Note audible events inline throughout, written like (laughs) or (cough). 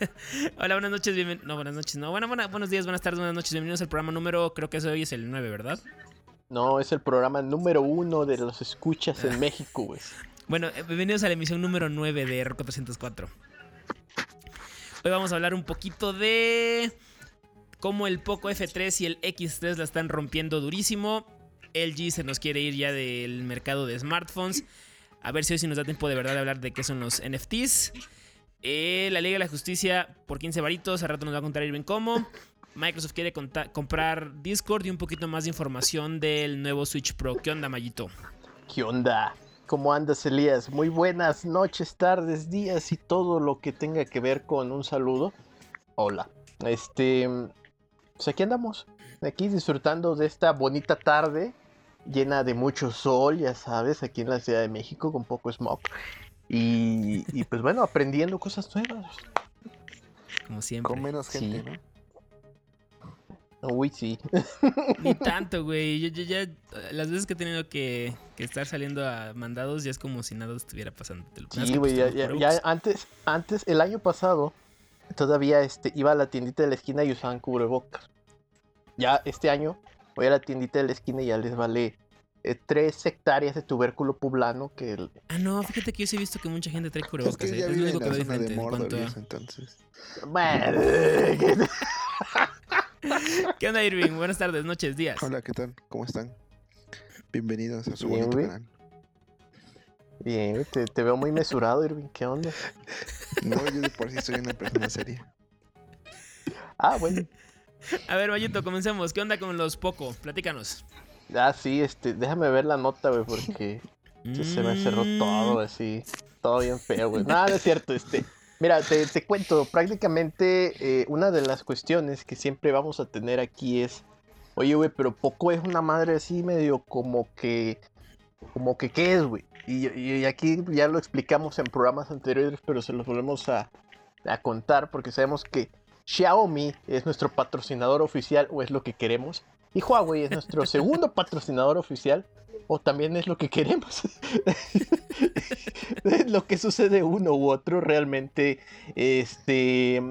(laughs) Hola, buenas noches, bienvenidos. No, buenas noches, no. Bueno, buenos días, buenas tardes, buenas noches. Bienvenidos al programa número, creo que hoy es el 9, ¿verdad? No, es el programa número uno de los escuchas en México, güey. (laughs) Bueno, eh, bienvenidos a la emisión número 9 de R404. Hoy vamos a hablar un poquito de cómo el Poco F3 y el X3 la están rompiendo durísimo. LG se nos quiere ir ya del mercado de smartphones. A ver si hoy sí nos da tiempo de verdad de hablar de qué son los NFTs. Eh, la Liga de la Justicia por 15 varitos. A rato nos va a contar Irving cómo. Microsoft quiere comprar Discord y un poquito más de información del nuevo Switch Pro. ¿Qué onda, Mayito? ¿Qué onda? ¿Cómo andas, Elías? Muy buenas noches, tardes, días y todo lo que tenga que ver con un saludo. Hola. Este. Pues aquí andamos. Aquí disfrutando de esta bonita tarde llena de mucho sol, ya sabes, aquí en la Ciudad de México con poco smog. Y, y pues bueno, aprendiendo cosas nuevas. Como siempre. Con menos gente, ¿no? Uy, sí. (laughs) Ni tanto, güey. Yo, ya, las veces que he tenido que, estar saliendo a mandados, ya es como si nada estuviera pasando. Sí, güey, ya, ya, antes, antes, el año pasado, todavía este, iba a la tiendita de la esquina y usaban cubrebocas. Ya este año voy a la tiendita de la esquina y ya les vale eh, tres hectáreas de tubérculo poblano que... Ah, no, fíjate que yo sí he visto que mucha gente trae cubrebocas. Es, que ¿eh? es lo único que veo diferente en a... entonces. Bueno... (laughs) ¿Qué onda, Irving? Buenas tardes, noches, días. Hola, ¿qué tal? ¿Cómo están? Bienvenidos a su Bien, bonito canal. Bien, te, te, veo muy mesurado, Irving. ¿Qué onda? No, yo de por sí soy una persona seria. Ah, bueno. A ver, Mayito, comencemos. ¿Qué onda con los Poco? Platícanos. Ah, sí, este, déjame ver la nota, güey, porque (laughs) se me cerró todo mm. así. Todo bien feo, güey. Nada, es cierto, este. Mira, te, te cuento, prácticamente eh, una de las cuestiones que siempre vamos a tener aquí es, oye, güey, pero poco es una madre así medio como que, como que, ¿qué es, güey? Y, aquí ya lo explicamos en programas anteriores, pero se los volvemos a, a contar porque sabemos que Xiaomi es nuestro patrocinador oficial o es lo que queremos. Y Huawei es nuestro segundo patrocinador oficial o también es lo que queremos. (laughs) lo que sucede uno u otro realmente, este,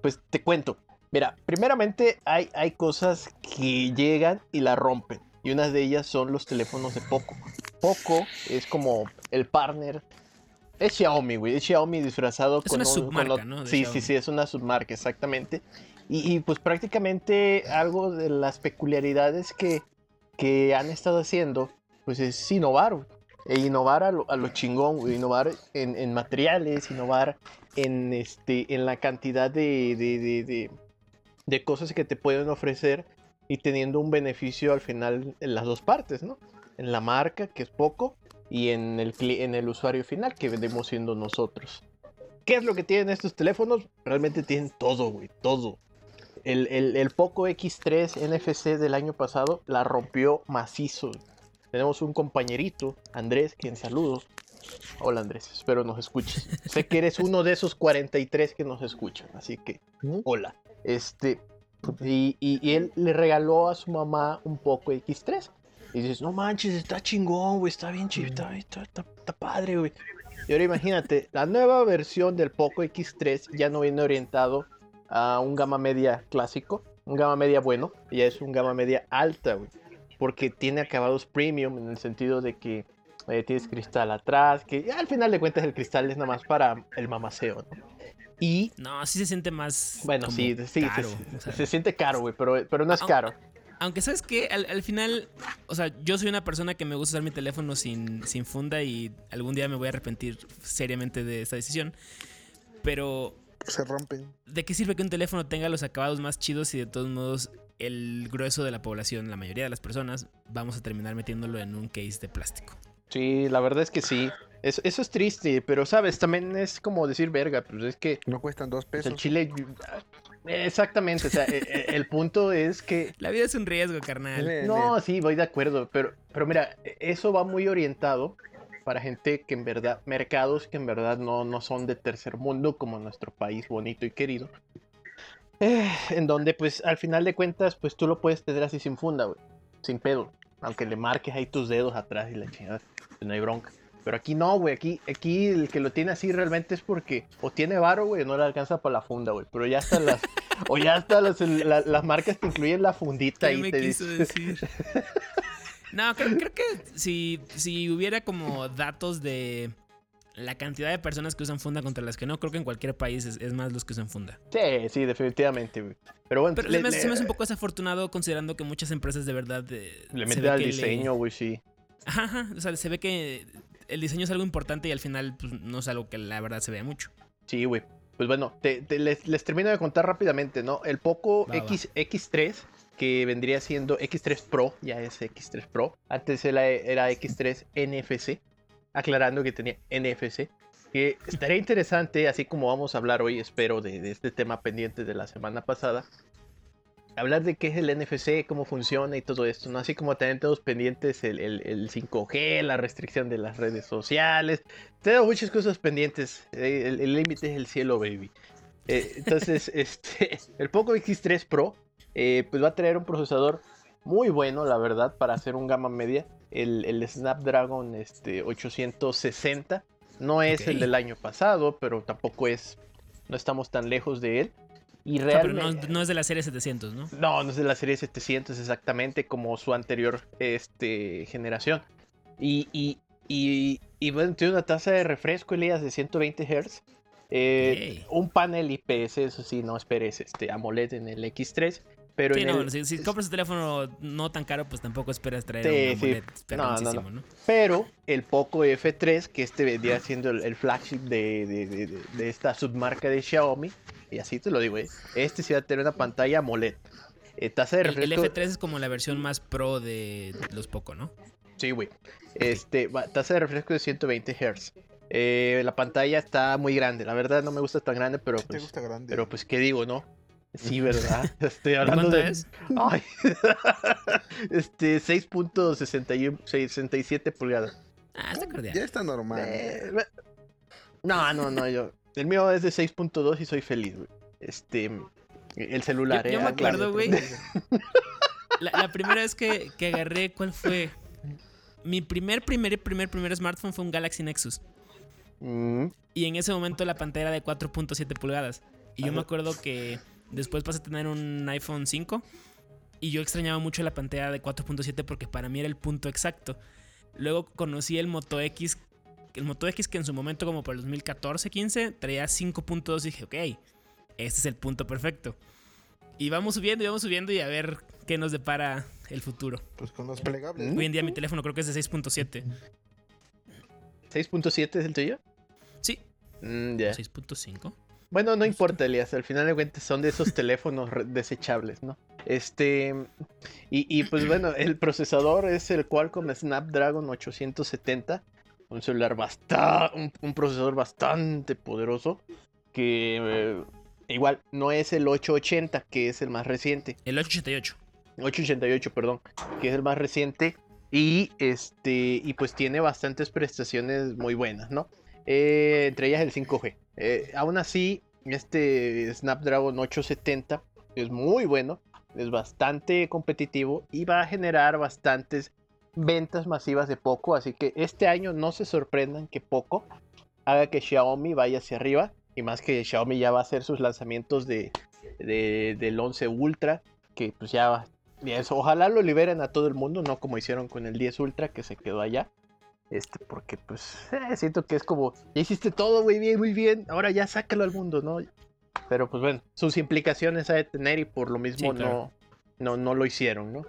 pues te cuento. Mira, primeramente hay, hay cosas que llegan y la rompen. Y una de ellas son los teléfonos de Poco. Poco es como el partner. Es Xiaomi, güey. Es Xiaomi disfrazado con una submarca, ¿no? sí, sí, sí, es una submarca, exactamente. Y, pues prácticamente algo de las peculiaridades que, que han estado haciendo pues es innovar, e innovar a lo, chingón, innovar en, materiales, innovar en, este, en la cantidad de, de, cosas que te pueden ofrecer y teniendo un beneficio al final en las dos partes, ¿no? En la marca, que es poco, y en el, en el usuario final, que vendemos siendo nosotros. ¿Qué es lo que tienen estos teléfonos? Realmente tienen todo, güey, todo. El, el, el, Poco X3 NFC del año pasado la rompió macizo. Tenemos un compañerito, Andrés, quien saludos. Hola Andrés, espero nos escuches. sé que eres uno de esos 43 que nos escuchan, así que hola. Este, y, él le regaló a su mamá un poco X3. Y dices, no manches, está chingón, güey, está bien chido, está, está, padre, güey. Y ahora imagínate, la nueva versión del Poco X3 ya no viene orientado a un gama media clásico, un gama media bueno, ya es un gama media alta, güey porque tiene acabados premium en el sentido de que eh, tienes cristal atrás, que al final de cuentas el cristal es nada más para el mamaceo, ¿no? Y... No, sí se siente más... Bueno, sí, sí, se, siente caro, güey, pero, pero no es caro. Aunque sabes que al, final, o sea, yo soy una persona que me gusta usar mi teléfono sin, sin funda y algún día me voy a arrepentir seriamente de esta decisión. Pero se rompen. ¿De qué sirve que un teléfono tenga los acabados más chidos y de todos modos el grueso de la población, la mayoría de las personas, vamos a terminar metiéndolo en un case de plástico. Sí, la verdad es que sí. Eso, es triste, pero sabes, también es como decir verga, pues es que... No cuestan dos pesos. El chile... Exactamente, o sea, e, e, el, punto es que... La vida es un riesgo, carnal. No, sí, voy de acuerdo, pero, pero mira, eso va muy orientado para gente que en verdad, mercados que en verdad no, no son de tercer mundo como nuestro país bonito y querido, eh, en donde, pues, al final de cuentas, pues tú lo puedes tener así sin funda, güey. Sin pedo. Aunque le marques ahí tus dedos atrás y la chingada. Pues, no hay bronca. Pero aquí no, güey. Aquí, aquí el que lo tiene así realmente es porque o tiene varo, güey, o no le alcanza para la funda, güey. Pero ya están las. o ya están las, la- las marcas que incluyen la fundita ¿Qué ahí. me te quiso dice. decir? (laughs) No, creo, creo que si, si hubiera como datos de la cantidad de personas que usan funda contra las que no, creo que en cualquier país es, es más los que usan funda. Sí, sí, definitivamente. Pero bueno, Pero le, se, me, hace- le- se me hace un poco desafortunado considerando que muchas empresas de verdad... eh, le meten al diseño, güey, sí. Ajá, ajá, o sea, se ve que el diseño es algo importante y al final pues, no es algo que la verdad se vea mucho. Sí, güey. Pues bueno, te- te- les, les termino de contar rápidamente, ¿no? El Poco Va, va. X, X3, que vendría siendo X3 Pro, ya es X3 Pro. Antes era, era X3 NFC, aclarando que tenía NFC. Que estaría interesante, así como vamos a hablar hoy, espero, de, este tema pendiente de la semana pasada. Hablar de qué es el NFC, cómo funciona y todo esto, ¿no? Así como también todos pendientes el, el- el 5G, la restricción de las redes sociales, tengo muchas cosas pendientes. eh, El el límite es el cielo, baby. Eh, entonces, (laughs) este, el Poco X3 Pro, eh, pues va a traer un procesador muy bueno, la verdad, para hacer un gama media. El, el Snapdragon este, 860. No es el del año pasado, pero tampoco es. No estamos tan lejos de él. Y O sea, pero realmente. no, no es de la serie 700, ¿no? No, no es de la serie 700 exactamente como su anterior este, generación. Y, y, y, y, bueno, tiene una tasa de refresco, Elías, de 120 Hz. Eh, un panel IPS, eso sí, no esperes este AMOLED en el X3. Pero Sí, en no, el, bueno, si, si compras un teléfono no tan caro, pues tampoco esperas traer Sí, un sí. AMOLED No, no, perroncísimo, ¿no? pero el Poco F3, que este vendría siendo el, el flagship de, de- de- de- de esta submarca de Xiaomi, y así te lo digo, eh, este sí va a tener una pantalla AMOLED. Eh, tasa de El, el refresco. F3 es como la versión más pro de los Poco, ¿no? Sí, güey. Este, tasa de refresco de 120 Hz. Eh, la pantalla está muy grande. La verdad no me gusta tan grande, pero ¿Te pues, gusta grande? pero pues, ¿qué digo, no? Sí, ¿verdad? (laughs) Estoy hablando ¿Cuánto de... es? (laughs) Ay. (laughs) este, 6.67 pulgadas. Ah, está cordial. Ya está normal. Eh, no, no, no, yo. El mío es de 6.2 y soy feliz, güey. Este, el celular, Yo- yo eh, me acuerdo, güey. La, la primera vez que, que agarré, ¿cuál fue? Mi primer, primer, primer, primer smartphone fue un Galaxy Nexus. Mm, Y en ese momento la pantalla era de 4.7 pulgadas. Y yo Ajá. me acuerdo que después pasé a tener un iPhone 5. Y yo extrañaba mucho la pantalla de 4.7 porque para mí era el punto exacto. Luego conocí el Moto X. El Moto X que en su momento, como por el 2014-15, traía 5.2 y dije, ok, este es el punto perfecto. Y vamos subiendo y vamos subiendo y a ver qué nos depara el futuro. Pues con los plegables. Hoy en día mi teléfono creo que es de 6.7. ¿6.7 es el tuyo? Sí, Mm, ya. 6.5. Bueno, no importa, Elías. Al final de cuentas son de esos teléfonos desechables, ¿no? Este. Y, y, pues bueno, el procesador es el Qualcomm Snapdragon 870. Un celular bastante. Un, un procesador bastante poderoso. Que. eh, igual, no es el 880, que es el más reciente. El 888. 888, perdón, que es el más reciente. Y este. Y pues tiene bastantes prestaciones muy buenas, ¿no? Eh, entre ellas el 5G. Eh, aún así, este Snapdragon 870 es muy bueno, es bastante competitivo y va a generar bastantes ventas masivas de Poco. Así que este año no se sorprendan que Poco haga que Xiaomi vaya hacia arriba. Y más que Xiaomi ya va a hacer sus lanzamientos de, de- del 11 Ultra, que pues ya va. ojalá lo liberen a todo el mundo, no como hicieron con el 10 Ultra que se quedó allá. Este, porque pues eh, siento que es como, ya hiciste todo muy bien, muy bien, ahora ya sácalo al mundo, ¿no? Pero pues bueno, sus implicaciones ha de tener y por lo mismo Sí, claro. no, no, no lo hicieron, ¿no?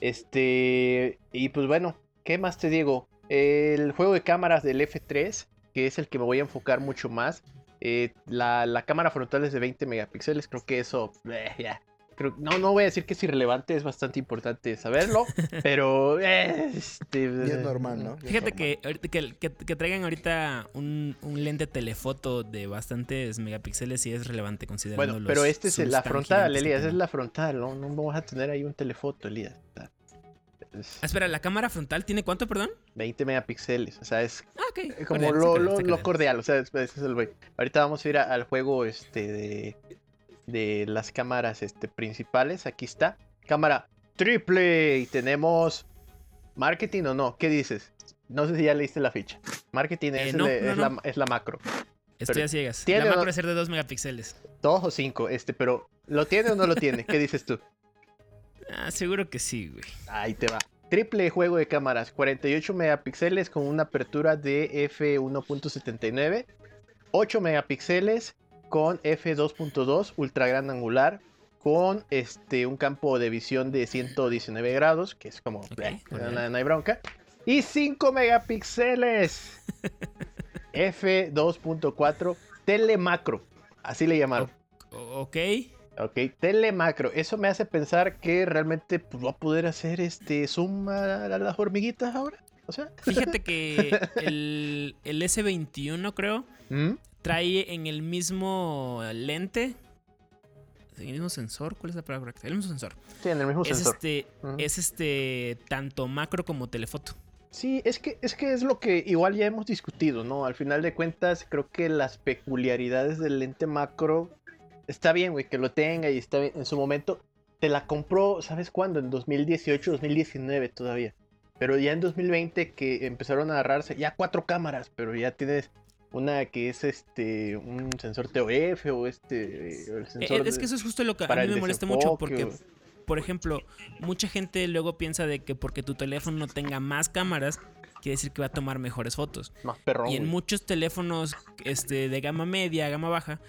Este, y pues bueno, ¿qué más te digo? El juego de cámaras del F3, que es el que me voy a enfocar mucho más. eh, la, la cámara frontal es de 20 megapíxeles, creo que eso, eh, ya. Creo- no, no voy a decir que es irrelevante, es bastante importante saberlo, (laughs) pero eh, este, Y es normal, ¿no? Es Fíjate normal. que, que, que- que traigan ahorita un, un lente telefoto de bastantes megapíxeles sí es relevante considerando Bueno, los pero este es la frontal, Elías, es la frontal, ¿no? No vamos a tener ahí un telefoto, Elías. es Ah, espera, ¿la cámara frontal tiene cuánto, perdón? 20 megapíxeles, o sea, es Ah, ok. Eh, como cordial, lo, lo- cordial. cordial, o sea, ese es el güey. Ahorita vamos a ir a- al juego este de, de las cámaras este, principales. Aquí está. Cámara triple. Y tenemos marketing o no. ¿Qué dices? No sé si ya leíste la ficha. Marketing Eh, es, no, el- no, es no. La, es la macro. Estoy Pero, a ciegas. ¿tiene La macro es ser de 2 megapíxeles. Dos o cinco, este, pero ¿lo tiene o no lo tiene? ¿Qué dices tú? Ah, seguro que sí, güey. Ahí te va. Triple juego de cámaras, 48 megapíxeles con una apertura de f1.79, 8 megapíxeles con f2.2 ultra gran angular con este un campo de visión de 119 grados, que es como Ok, eh, no, no hay bronca, y 5 megapíxeles (laughs) f2.4 telemacro, así le llamaron. O- ok. Ok, telemacro. Eso me hace pensar que realmente pues, va a poder hacer este zoom a, a las hormiguitas ahora. O sea, Fíjate (laughs) que el, el S21, creo, ¿Mm? Trae en el mismo lente. ¿En el mismo sensor? ¿Cuál es la palabra correcta? El mismo sensor. sí, en el mismo Es sensor. este, es este tanto macro como telefoto. Sí, es que, es que es lo que igual ya hemos discutido, ¿no? Al final de cuentas, creo que las peculiaridades del lente macro está bien, güey, que lo tenga y está bien. En su momento, te la compró, ¿sabes cuándo? En 2018, 2019 todavía. Pero ya en 2020 que empezaron a agarrarse, ya cuatro cámaras, pero ya tienes una que es este, un sensor TOF o este, el Eh, sensor es que eso es justo lo que a mí me molesta mucho porque, o- por ejemplo, mucha gente luego piensa de que porque tu teléfono no tenga más cámaras, quiere decir que va a tomar mejores fotos. más perrón. Y en muchos teléfonos este, de gama media, gama baja,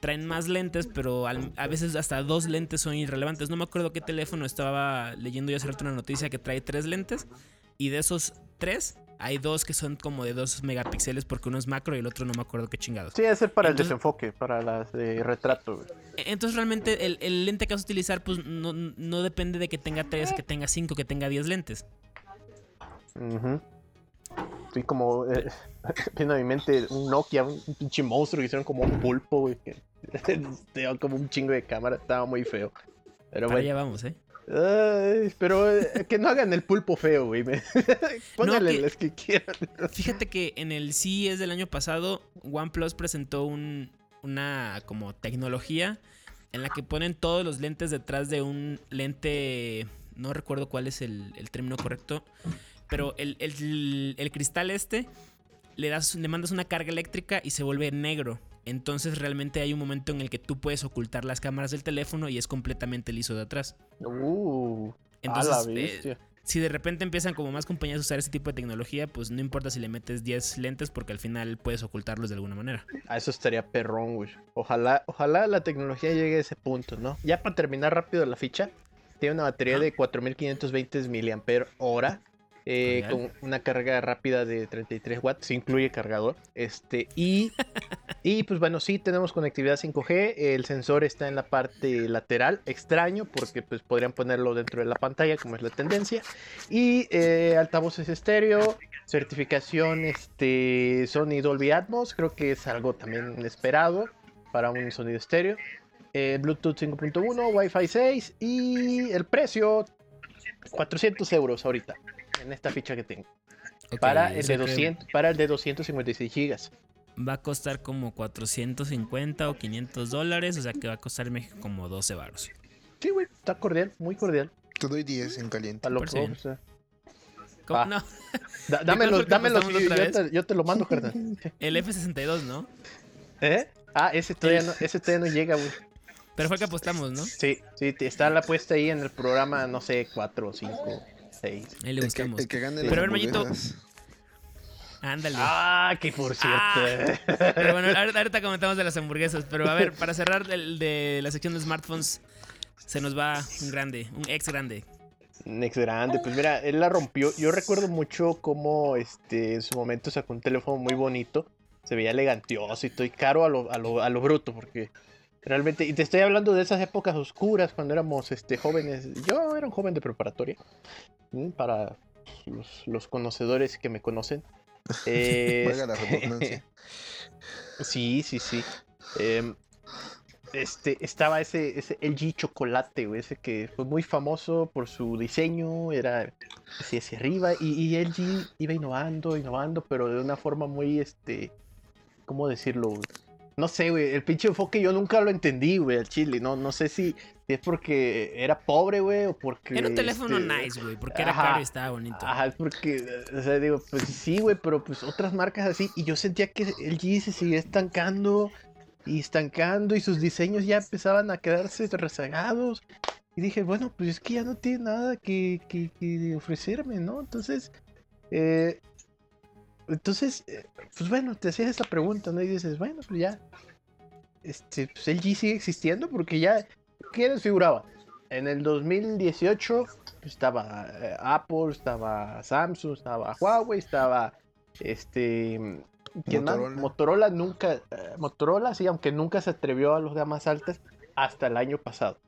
traen más lentes, pero al- a veces hasta dos lentes son irrelevantes. No me acuerdo qué teléfono estaba leyendo yo hace rato una noticia que trae tres lentes. Y de esos tres, hay dos que son como de dos megapíxeles porque uno es macro y el otro no me acuerdo qué chingados. Sí, debe ser para Entonces- el desenfoque, para las de retrato. güey. Entonces realmente el, el lente que vas a utilizar pues no, no depende de que tenga tres, que tenga cinco, que tenga diez lentes. Ujú. Estoy como eh, (laughs) viendo en mi mente un Nokia, un, un pinche monstruo que hicieron como un pulpo, güey. (laughs) como un chingo de cámara, estaba muy feo. Pero Para bueno, allá vamos, ¿eh? Ay, pero eh, que no hagan el pulpo feo, güey. (laughs) Pónganle que- las que quieran. (laughs) Fíjate que en el CES del año pasado, OnePlus presentó un, una como tecnología en la que ponen todos los lentes detrás de un lente, no recuerdo cuál es el, el término correcto, pero el, el- el cristal este le, das, le mandas una carga eléctrica y se vuelve negro. Entonces realmente hay un momento en el que tú puedes ocultar las cámaras del teléfono y es completamente liso de atrás. Uh, Entonces, a la eh, bestia. si de repente empiezan como más compañías a usar ese tipo de tecnología, pues no importa si le metes 10 lentes porque al final puedes ocultarlos de alguna manera. A eso estaría perrón, güey. Ojalá, ojalá la tecnología llegue a ese punto, ¿no? Ya para terminar rápido la ficha, tiene una batería Ajá. de 4520 miliampere hora. Eh, con una carga rápida de 33 watts, se incluye cargador. Este, y, (laughs) y pues bueno, sí tenemos conectividad 5G. El sensor está en la parte lateral, extraño, porque pues podrían ponerlo dentro de la pantalla, como es la tendencia. Y eh, altavoces estéreo, certificación este, Sony Dolby Atmos, creo que es algo también esperado para un sonido estéreo. Eh, Bluetooth 5.1, Wi-Fi 6 y el precio 400 euros ahorita en esta ficha que tengo. Para, el de creo 200, para el de 256 gigas. Va a costar como 450 o 500 dólares, o sea que va a costarme como 12 baros. Sí, güey, está cordial, muy cordial. Te doy 10 en caliente. A lo que- o sea, ¿Cómo? Ah. No, da- dámelo, (laughs) dámelo, yo, te, yo te lo mando, carnal. (laughs) el F62, ¿no? ¿Eh? Ah, ese todavía no, ese todavía no llega, güey. Pero fue que apostamos, ¿no? Sí, sí, está la puesta ahí en el programa, no sé, 4, 5, 6. Ahí le El que, buscamos. el que gane Sí. las Pero a ver, Mayito. Ándale. Ah, que por cierto. Ah. Pero bueno, ahorita, ahorita comentamos de las hamburguesas. Pero a ver, para cerrar el de la sección de smartphones, se nos va un grande, un ex grande. Next grande, pues mira, él la rompió. Yo recuerdo mucho cómo este, en su momento sacó un teléfono muy bonito. Se veía elegantioso y todo y caro a lo, a lo, a lo bruto, porque realmente, y te estoy hablando de esas épocas oscuras cuando éramos este, jóvenes. Yo era un joven de preparatoria, ¿m? para los, los conocedores que me conocen. (laughs) Eh, la redundancia. (laughs) Sí, sí, sí. Em, este, estaba ese, ese LG chocolate, güey, ese que fue muy famoso por su diseño, era así hacia arriba, y, y LG iba innovando, innovando, pero de una forma muy, este, ¿cómo decirlo? No sé, güey, el pinche enfoque yo nunca lo entendí, güey, al chile. No, no sé si, si es porque era pobre, güey, o porque... Era un teléfono este, nice, güey, porque era ajá, caro y estaba bonito. Ajá, es porque, o sea, digo, pues sí, güey, pero pues otras marcas así. Y yo sentía que el G se seguía estancando y estancando y sus diseños ya empezaban a quedarse rezagados. Y dije, bueno, pues es que ya no tiene nada que, que, que ofrecerme, ¿no? Entonces, eh, entonces, eh, pues bueno, te hacías esa pregunta, ¿no? Y dices, bueno, pues ya, este, pues el G sigue existiendo porque ya, ¿qué desfiguraba? En el 2018 pues, estaba eh, Apple, estaba Samsung, estaba Huawei, estaba este ¿quién más? Motorola. Motorola nunca, eh, Motorola sí, aunque nunca se atrevió a los gamas altas hasta el año pasado.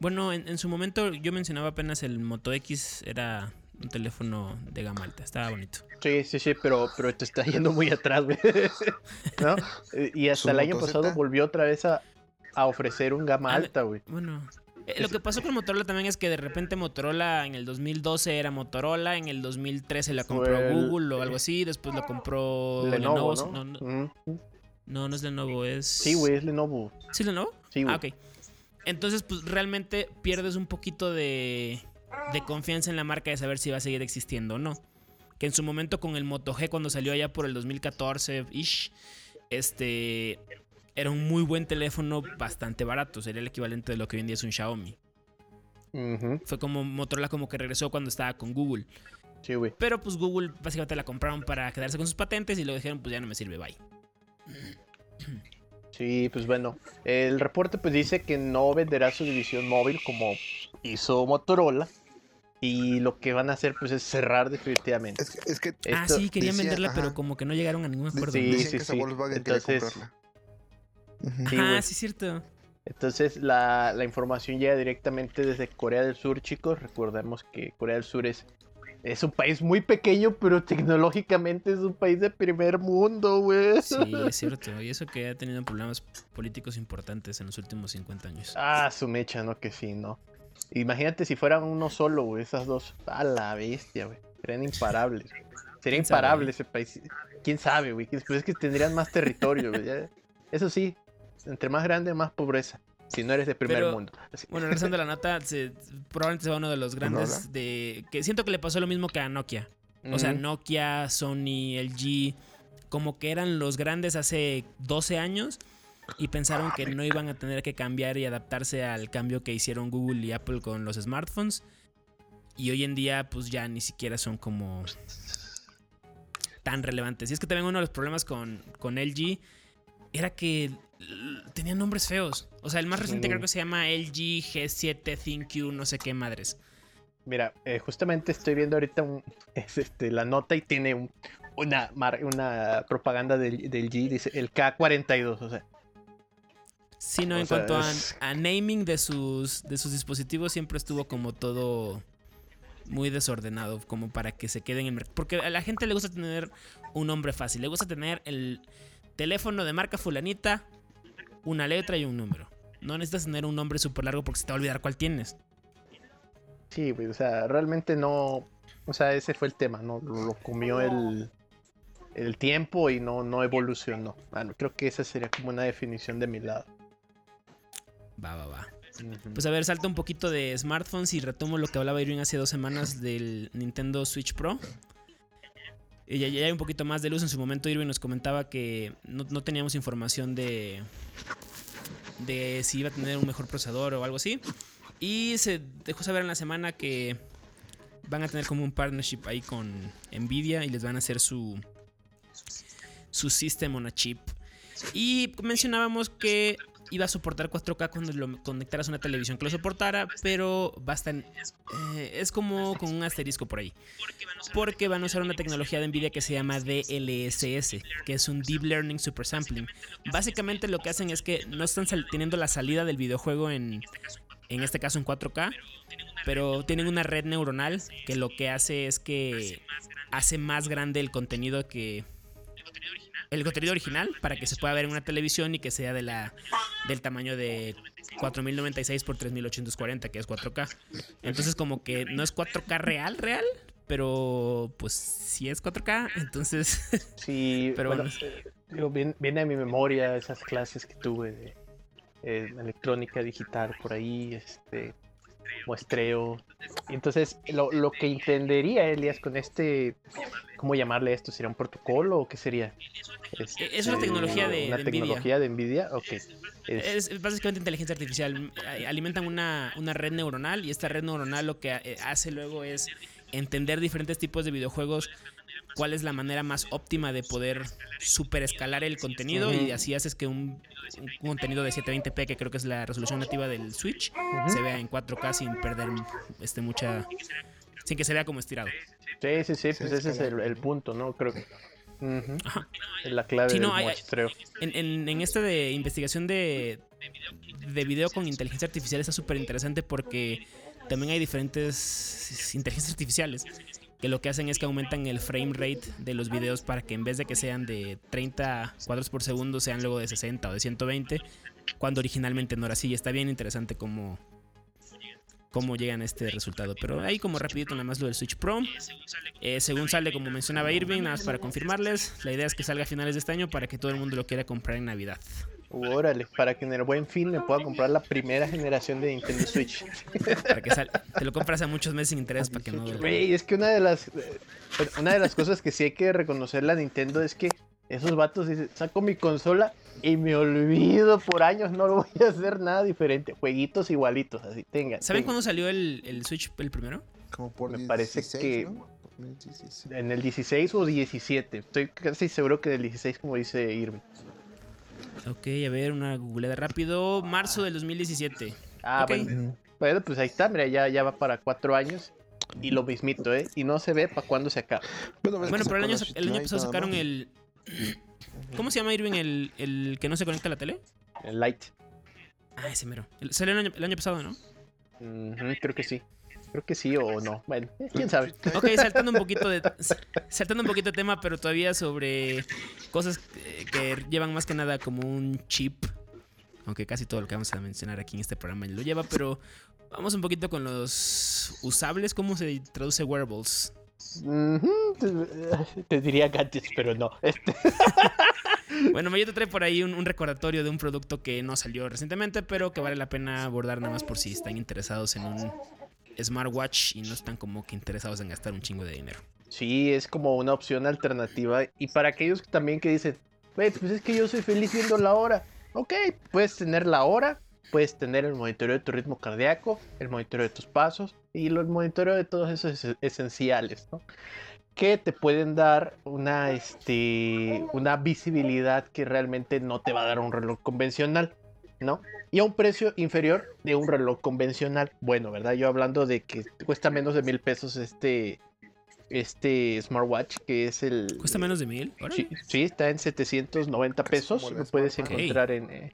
Bueno, en, en su momento yo mencionaba apenas el Moto X, era un teléfono de gama alta, estaba bonito. Sí, sí, sí, pero, pero te está yendo muy atrás, güey. (laughs) ¿No? Eh, Y hasta el año pasado volvió otra vez a, a ofrecer un gama Ah, alta, güey. Bueno, eh, lo que pasó con Motorola también es que de repente Motorola en el 2012 era Motorola, en el 2013 la compró el- Google o algo así, después lo compró Lenovo, Lenovo. ¿no? No, no, Ujú. no, no es Lenovo, es... Sí, güey, es Lenovo. ¿Sí es Lenovo? Sí, güey. Ah, ok. Entonces, pues realmente pierdes un poquito de, de confianza en la marca de saber si va a seguir existiendo o no. Que en su momento con el Moto G cuando salió allá por el 2014-ish, este era un muy buen teléfono bastante barato. Sería el equivalente de lo que hoy en día es un Xiaomi. Fue como Motorola como que regresó cuando estaba con Google. Sí, güey. Pero pues Google básicamente la compraron para quedarse con sus patentes y luego dijeron pues ya no me sirve, bye. Sí, pues bueno. El reporte pues dice que no venderá su división móvil como hizo Motorola. Y lo que van a hacer pues es cerrar definitivamente. Es que, es que ah, sí, querían decía- venderla, pero como que no llegaron a ningún acuerdo. Sí, sí, que sí. Volkswagen Entonces- comprarla. Sí, ah, sí, es cierto. Entonces la, la información llega directamente desde Corea del Sur, chicos. Recordemos que Corea del Sur es, es un país muy pequeño, pero tecnológicamente es un país de primer mundo, güey. Sí, es cierto. Y eso que ha tenido problemas políticos importantes en los últimos 50 años. Ah, su mecha, ¿no? Que sí, ¿no? Imagínate si fueran uno solo, güey, esas dos. A la bestia, güey. Serían imparables. Sería imparable ese país. ¿Quién sabe, güey? Pues es que tendrían más territorio, güey. Eso sí, entre más grande, más pobreza. Si no eres de primer Pero, mundo. Así. Bueno, regresando a la (laughs) nota, se- probablemente sea uno de los grandes de... Que siento que le pasó lo mismo que a Nokia. O sea. Nokia, Sony, LG, como que eran los grandes hace 12 años y pensaron que no iban a tener que cambiar y adaptarse al cambio que hicieron Google y Apple con los smartphones. Y hoy en día, pues ya ni siquiera son como tan relevantes. Y es que también uno de los problemas con, con LG era que tenían nombres feos. O sea, el más reciente creo que se llama LG G7 ThinQ, no sé qué madres. Mira, eh, justamente estoy viendo ahorita un- (laughs) es, este, la nota y tiene un- una, una propaganda del, del G, dice el K42, o sea. Sí, no, O en sea, cuanto a, es- a naming de sus, de sus dispositivos siempre estuvo como todo muy desordenado, como para que se quede en el mercado. Porque a la gente le gusta tener un nombre fácil, le gusta tener el teléfono de marca fulanita, una letra y un número. No necesitas tener un nombre súper largo porque se te va a olvidar cuál tienes. Sí, güey, o sea, realmente no, o sea, ese fue el tema, ¿no? Lo, comió el, el tiempo y no, no evolucionó. Bueno, creo que esa sería como una definición de mi lado. Va, va, va. Pues a ver, salta un poquito de smartphones y retomo lo que hablaba Irving hace dos semanas del Nintendo Switch Pro. Ya, ya hay un poquito más de luz. En su momento Irving nos comentaba que no, no teníamos información de, de si iba a tener un mejor procesador o algo así. Y se dejó saber en la semana que van a tener como un partnership ahí con Nvidia y les van a hacer su, su system on a chip. Y mencionábamos que iba a soportar 4K cuando lo conectaras a una televisión que lo soportara, pero bastan, eh, es como con un asterisco por ahí. Porque van a usar una tecnología de Nvidia que se llama DLSS, que es un Deep Learning Super Sampling. Básicamente lo que hacen es que no están teniendo la salida del videojuego en, en este caso en 4K, pero tienen una red neuronal que lo que hace es que hace más grande el contenido que el contenido original para que se pueda ver en una televisión y que sea de la del tamaño de 4096 por 3840, que es 4K. Entonces como que no es 4K real, real, pero pues si es 4K, entonces... (laughs) Sí, Pero bueno, eh, digo, viene a mi memoria esas clases que tuve de eh, electrónica digital por ahí, este muestreo. Y Entonces, lo, lo que entendería Elias con este, ¿cómo llamarle esto? ¿Sería un protocolo o qué sería? E, Es una tecnología de- una de NVIDIA. tecnología de Nvidia, ok. Es- Es básicamente inteligencia artificial. Eh, Alimentan una, una red neuronal y esta red neuronal lo que eh, hace luego es entender diferentes tipos de videojuegos, cuál es la manera más óptima de poder superescalar el contenido y así haces que un, un contenido de 720p, que creo que es la resolución nativa del Switch, se vea en 4K sin perder este mucha... sin que se vea como estirado. Sí, sí, sí, pues ese es el, punto, ¿no? Creo que. Ajá. Es la clave Sí, no, del hay- muestreo. En, en, en este de investigación de, de video con inteligencia artificial está súper interesante porque también hay diferentes inteligencias artificiales que lo que hacen es que aumentan el frame rate de los videos para que en vez de que sean de 30 cuadros por segundo sean luego de 60 o de 120 cuando originalmente no era así. Y está bien interesante cómo, cómo llegan a este resultado. Pero ahí como rapidito nada más lo del Switch Pro. Eh, según sale, como mencionaba Irving, nada más para confirmarles, la idea es que salga a finales de este año para que todo el mundo lo quiera comprar en Navidad. Órale, para que en el buen fin me pueda comprar la primera generación de Nintendo Switch. Para que sal- te lo compras a muchos meses sin interés para que no. Güey, es que una de las eh, una de las cosas que sí hay que reconocerle a Nintendo es que esos vatos dicen, saco mi consola y me olvido por años, no lo voy a hacer nada diferente. Jueguitos igualitos, así tengan. ¿Saben cuándo salió el, el Switch el primero? Como por Me parece 16, que- ¿no? 2016. En el 16 o 17. Estoy casi seguro que del 16, como dice Irving. Ok, a ver, una googleada rápido. Marzo del 2017. Ah, bueno. Bueno, pues ahí está, mira, ya, ya va para cuatro años. Y lo mismito, ¿eh? Y no se ve para cuándo se acaba. Bueno, Bueno, pero el año, el año pasado sacaron el... ¿Cómo se llama Irving el, el que no se conecta a la tele? El Light. Ah, ese mero. El- Salió el año, el año pasado, ¿no? Creo que sí. Creo que sí o no. Bueno, (laughs) quién sabe. (laughs) Ok, saltando un poquito de saltando un poquito de tema, pero todavía sobre cosas que, llevan más que nada como un chip. Aunque casi todo lo que vamos a mencionar aquí en este programa lo lleva, pero vamos un poquito con los usables. ¿Cómo se traduce wearables? Te diría gadgets, pero no. (laughs) Este, Bueno, yo te trae por ahí un, un recordatorio de un producto que no salió recientemente, pero que vale la pena abordar nada más por si están interesados en un smartwatch y no están como que interesados en gastar un chingo de dinero. sí, es como una opción alternativa. Y para aquellos también que dicen, "Güey, pues es que yo soy feliz viendo la hora. Ok, puedes tener la hora, puedes tener el monitoreo de tu ritmo cardíaco, el monitoreo de tus pasos y el monitoreo de todos esos es- esenciales, ¿no? Que te pueden dar una, este, una visibilidad que realmente no te va a dar un reloj convencional, ¿no? Y a un precio inferior de un reloj convencional. Bueno, ¿verdad? Yo hablando de que cuesta menos de mil pesos este, este smartwatch, que es el... ¿Cuesta menos de mil? Sí, sí, está en 790 pesos. Lo puedes encontrar en... eh,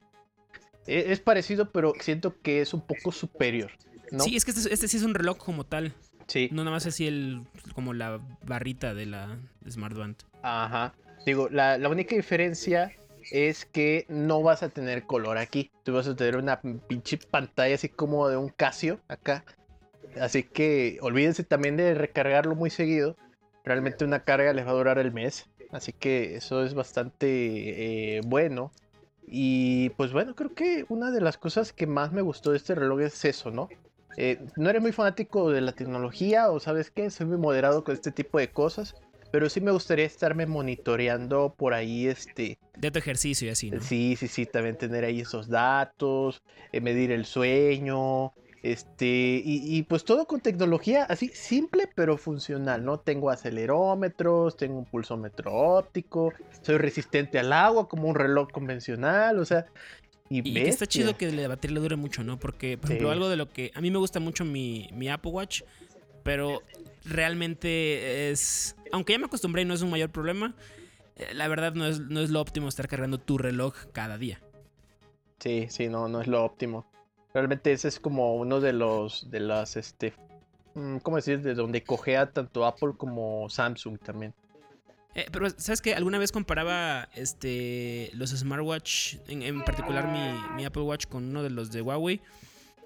e- es parecido, pero siento que es un poco superior, ¿no? Sí, es que este, este sí es un reloj como tal. Sí. No nada más así el como la barrita de la Smartband. Ajá. Digo, la, la única diferencia es que no vas a tener color aquí. Tú vas a tener una pinche pantalla así como de un Casio acá. Así que olvídense también de recargarlo muy seguido. Realmente una carga les va a durar el mes. Así que eso es bastante eh, bueno. Y pues bueno, creo que una de las cosas que más me gustó de este reloj es eso, ¿no? Eh, no eres muy fanático de la tecnología o sabes qué, soy muy moderado con este tipo de cosas. Pero sí me gustaría estarme monitoreando por ahí, este, De tu ejercicio y así, ¿no? sí, sí, sí, también tener ahí esos datos, eh, medir el sueño, este, y, y pues todo con tecnología así simple pero funcional, ¿no? Tengo acelerómetros, tengo un pulsómetro óptico, soy resistente al agua como un reloj convencional, o sea, y, Y está chido que la batería le dure mucho, ¿no? Porque, por ejemplo, algo de lo que a mí me gusta mucho mi, mi Apple Watch, pero realmente es, aunque ya me acostumbré y no es un mayor problema, eh, la verdad no es, no es lo óptimo estar cargando tu reloj cada día. Sí, sí, no, no es lo óptimo. Realmente ese es como uno de los, de las, este, mm, ¿cómo decir? De donde cojea tanto Apple como Samsung también. Eh, pero, ¿sabes qué? Alguna vez comparaba este, los smartwatch, en, en particular mi, mi Apple Watch, con uno de los de Huawei.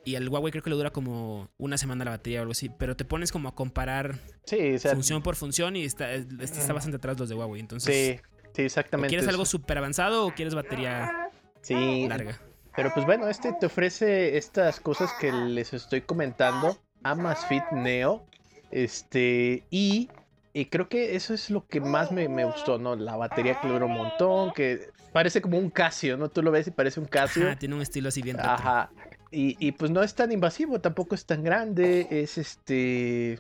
Y el Huawei creo que le dura como una semana la batería o algo así, pero te pones como a comparar Sí, o sea, función por función y está, está bastante atrás los de Huawei. Entonces, sí, sí, ¿o exactamente. ¿quieres algo súper avanzado o quieres batería Sí, larga? pero pues bueno, este te ofrece estas cosas que les estoy comentando. Amazfit Neo. Este, y, y creo que eso es lo que más me, me gustó, ¿no? La batería que dura un montón, que parece como un Casio, ¿no? Tú lo ves y parece un Casio. Ajá, tiene un estilo así bien. Ajá. Y, y pues no es tan invasivo, tampoco es tan grande, es este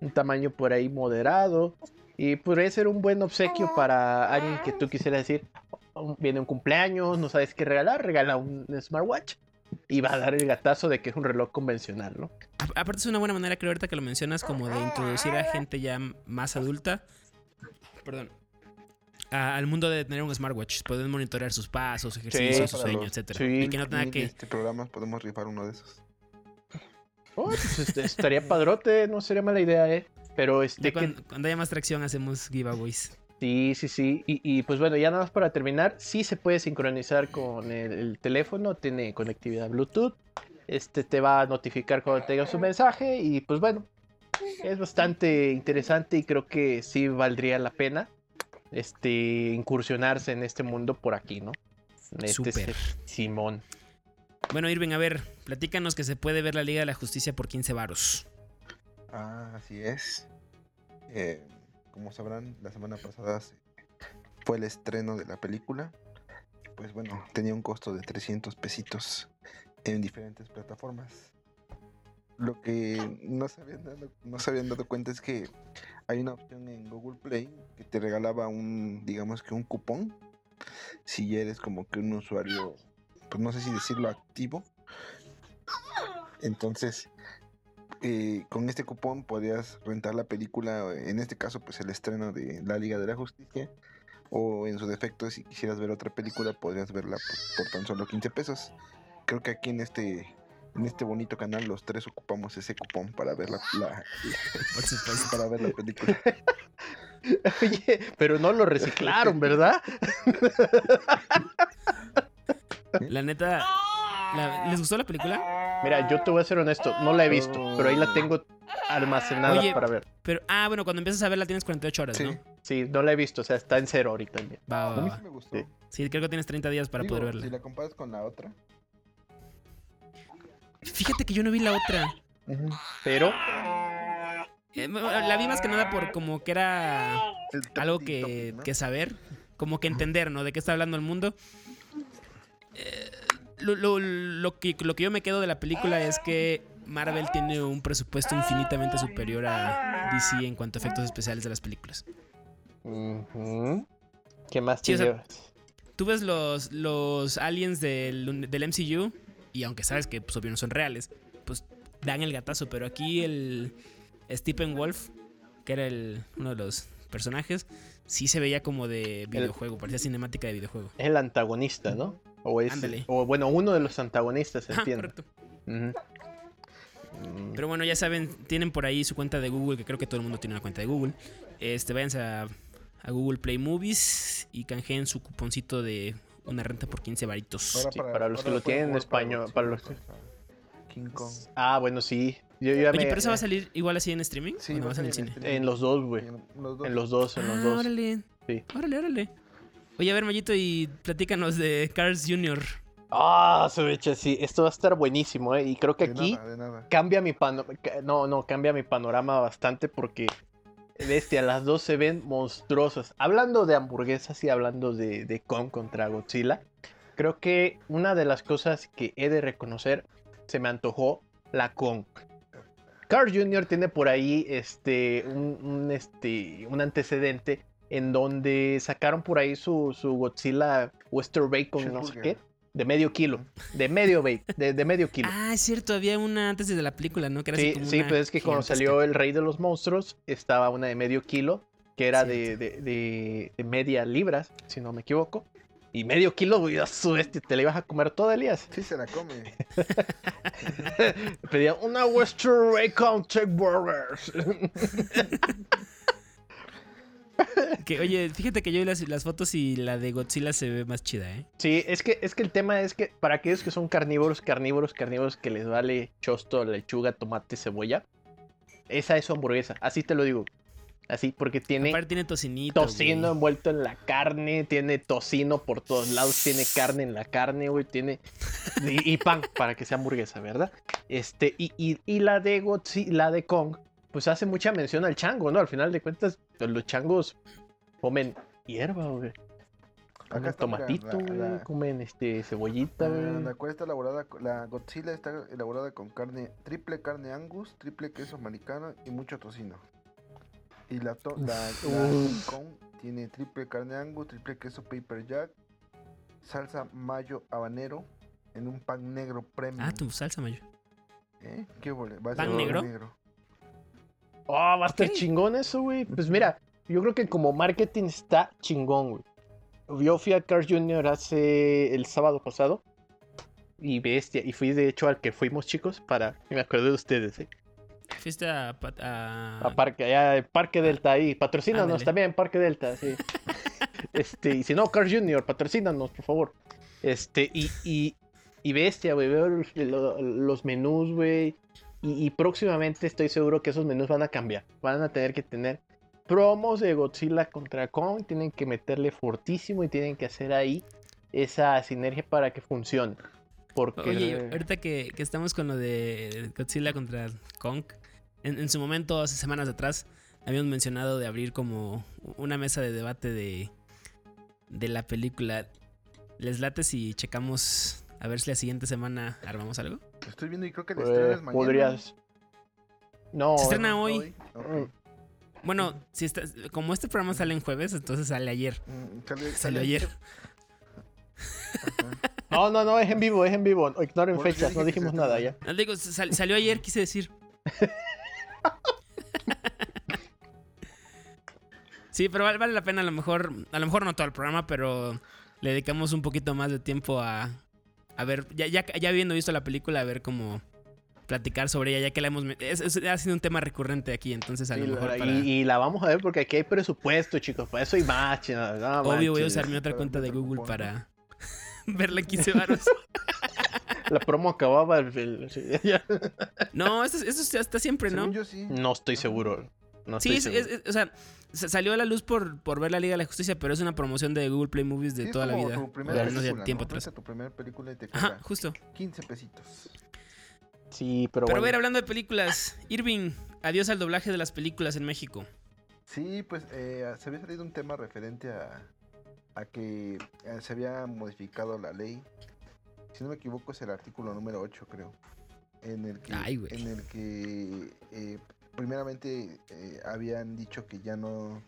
un tamaño por ahí moderado. Y podría ser un buen obsequio para alguien que tú quisieras decir, "Oh, viene un cumpleaños, no sabes qué regalar, regala un smartwatch. Y va a dar el gatazo de que es un reloj convencional, ¿no? A- Aparte es una buena manera, creo ahorita que lo mencionas, como de introducir a gente ya más adulta. Perdón. A- al mundo de tener un smartwatch. Pueden monitorear sus pasos, ejercicios, su para sueño, los- etcétera. sí, y que no tenga En que. este programa podemos rifar uno de esos. Oh, pues, este, estaría padrote, no sería mala idea, ¿eh? Pero este, Ya que- cuando, cuando haya más tracción hacemos giveaways. Sí, sí, sí. Y, y, pues bueno, ya nada más para terminar, sí se puede sincronizar con el, el teléfono, tiene conectividad Bluetooth. Este te va a notificar cuando tenga su mensaje y pues bueno, es bastante interesante y creo que sí valdría la pena este incursionarse en este mundo por aquí, ¿no? Este Súper. es Simón. Bueno, Irving, a ver, platícanos que se puede ver la Liga de la Justicia por 15 varos. Ah, así es. Eh, como sabrán, la semana pasada fue el estreno de la película. Pues bueno, tenía un costo de 300 pesitos en diferentes plataformas. Lo que no se habían dado, no se habían dado cuenta es que hay una opción en Google Play que te regalaba un, digamos que un cupón. Si eres como que un usuario, pues no sé si decirlo activo. Entonces, eh, con este cupón podías rentar la película, en este caso pues el estreno de La Liga de la Justicia, o en su defecto si quisieras ver otra película podrías verla pues, por tan solo 15 pesos. Creo que aquí en este en este bonito canal los tres ocupamos ese cupón para ver la, para ver la película. (laughs) Oye, pero no lo reciclaron, ¿verdad? La neta, la- ¿les gustó la película? Mira, yo te voy a ser honesto, no la he visto, pero ahí la tengo almacenada Oye, para ver. Pero, ah, bueno, cuando empiezas a verla tienes 48 horas, Sí. ¿no? Sí, no la he visto, o sea, está en cero ahorita. también. Va, A va, mí va. sí me gustó. Sí. Sí, creo que tienes 30 días para Digo, poder verla. Si la comparas con la otra. Fíjate que yo no vi la otra. Pero Eh, la vi más que nada por como que era algo que, ¿no? que saber, como que entender, ¿no? De qué está hablando el mundo. Eh, lo, lo- lo que, lo que yo me quedo de la película es que Marvel tiene un presupuesto infinitamente superior a DC en cuanto a efectos especiales de las películas. ¿Qué más Sí, o sea? Tú ves los, los aliens del, del MCU y aunque sabes que pues, obvio no son reales, pues dan el gatazo, pero aquí el Stephen Wolf, que era el, uno de los personajes, sí se veía como de videojuego, parecía cinemática de videojuego. Es el antagonista, ¿no? O es, Ándale. o bueno, uno de los antagonistas, Ajá, entiendo. correcto. Mm, Pero bueno, ya saben, tienen por ahí su cuenta de Google, que creo que todo el mundo tiene una cuenta de Google. Este, váyanse a, a Google Play Movies y canjeen su cuponcito de una renta por 15 varitos. Sí, para los que lo tienen en español, para los- contra King Kong. Ah, bueno, sí. Yo ya Oye, me- pero esa va a salir igual así en streaming. Sí, ¿O no va a vas en el salir cine? en los dos, güey. En los dos. En los dos, en los Ah, dos. órale. Sí. Órale, órale. Oye, a ver, Mayito, y platícanos de Cars Jr. Ah, su bicha, sí. Esto va a estar buenísimo, ¿eh? Y creo que De aquí nada, de nada. cambia mi panorama. No, no, cambia mi panorama bastante porque. Bestia, las dos se ven monstruosas. Hablando de hamburguesas y hablando de, de Kong contra Godzilla, creo que una de las cosas que he de reconocer se me antojó la Kong. Carl Jr. tiene por ahí este, un, un, este, un antecedente en donde sacaron por ahí su, su Godzilla Western Bacon, no sé qué, de medio kilo, de medio bacon, de, de medio kilo. Ah, es cierto, había una antes de la película, ¿no? Que era así Sí, como sí, una pues es que cuando salió El Rey de los Monstruos, estaba una de medio kilo, que era de, de, de- de media libras, si no me equivoco. Y medio kilo, güey, a su bestia, te la ibas a comer toda, Elías. Sí se la come. (laughs) Pedía una Western Bacon Cheeseburgers. (laughs) (laughs) Que, oye, fíjate que yo vi las, las fotos y la de Godzilla se ve más chida, ¿eh? Sí, es que, es que el tema es que para aquellos que son carnívoros, carnívoros, carnívoros, que les vale chosto, lechuga, tomate, cebolla, esa es su hamburguesa. Así te lo digo. Así, porque tiene Aparte tiene tocinito. tocino güey. envuelto en la carne, tiene tocino por todos lados, tiene carne en la carne, güey, tiene... (laughs) Y, y pan, para que sea hamburguesa, ¿verdad? Este, y, y, y la de Godzilla, la de Kong, pues hace mucha mención al chango, ¿no? Al final de cuentas, los changos comen hierba, güey. Comen está, mira, tomatito, la- güey, la- comen este, cebollita, Ah, güey. La cual está elaborada, la Godzilla está elaborada con carne, triple carne angus, triple queso americano y mucho tocino. Y la, to- la, la tiene triple carne angus, triple queso paper jack, salsa mayo habanero en un pan negro premium. Ah, tu salsa, mayo. ¿Eh? ¿Qué vole? Va a ¿Pan ser negro? Oh, va a estar chingón eso, güey. Pues mira, yo creo que como marketing está chingón, güey. Yo fui a Cars Jr. hace el sábado pasado. Y bestia. Y fui de hecho al que fuimos, chicos, para. Me acordé de ustedes, eh. Fuiste a... a- A Parque, allá, el Parque Delta ahí. Patrocínanos también, Parque Delta, sí. (laughs) este, y si no, Cars Jr., patrocínanos, por favor. Este, y, y, y bestia, güey. Veo los, lo- los menús, güey. Y, y próximamente estoy seguro que esos menús van a cambiar. Van a tener que tener promos de Godzilla contra Kong. Tienen que meterle fortísimo y tienen que hacer ahí esa sinergia para que funcione. Porque Oye, ahorita que, que estamos con lo de Godzilla contra Kong, en, en su momento, hace semanas atrás, habíamos mencionado de abrir como una mesa de debate de, de la película. ¿Les late si checamos a ver si la siguiente semana armamos algo? Estoy viendo y creo que el eh, estreno es mañana. podrías. No, Se estrena hoy. Bueno, si está, como este programa sale en jueves, entonces sale ayer. Mm, sale- Salió ayer. (laughs) No, no, no, es en vivo, es en vivo. Ignoren Bueno, fechas, no dijimos nada ya. No, digo, sal- salió ayer, quise decir. (laughs) Sí, pero vale, vale la pena a lo mejor, a lo mejor no todo el programa, pero le dedicamos un poquito más de tiempo a, a ver, ya, ya, ya habiendo visto la película, a ver cómo platicar sobre ella, ya que la hemos... Es, es- ha sido un tema recurrente aquí, entonces a lo Y mejor la, para... y- y la vamos a ver porque aquí hay presupuesto, chicos. Para eso hay más, no Obvio, voy a usar mi otra cuenta de Google para verla en 15 varos. La promo acababa. el- el- sí, (laughs) ya. No, esto, esto está siempre, ¿no? Según yo sí. No estoy seguro. No Sí, estoy es- seguro. es- es- o sea, sa- salió a la luz por, por ver la Liga de la Justicia, pero es una promoción de Google Play Movies de Sí, toda la vida. Tu primera película, tiempo ¿no? atrás. Renta tu primera película y te Ajá, justo. 15 pesitos. Sí, pero, Pero a ver, hablando de películas, Irving, adiós al doblaje de las películas en México. Sí, pues eh, se había salido un tema referente a, a que eh, se había modificado la ley. Si no me equivoco es el artículo número 8, creo. En el que, Ay, en el que eh, primeramente eh, habían dicho que ya no,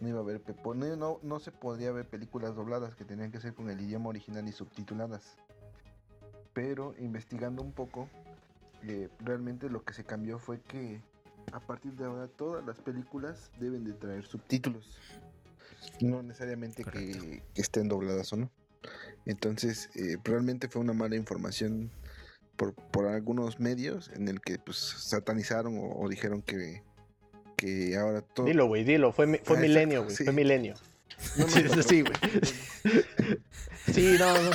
no iba a haber no, no, no se podía ver películas dobladas que tenían que ser con el idioma original y subtituladas. Pero investigando un poco, eh, realmente lo que se cambió fue que a partir de ahora todas las películas deben de traer subtítulos. No necesariamente que, que estén dobladas o no. Entonces, eh, realmente fue una mala información por, por algunos medios en el que pues satanizaron o, o dijeron que, que ahora todo... Dilo, güey, dilo. Fue, mi- fue Ah, milenio, güey. sí. Fue milenio. No, (laughs) no, Sí, no, sí. (laughs) Sí, no, no.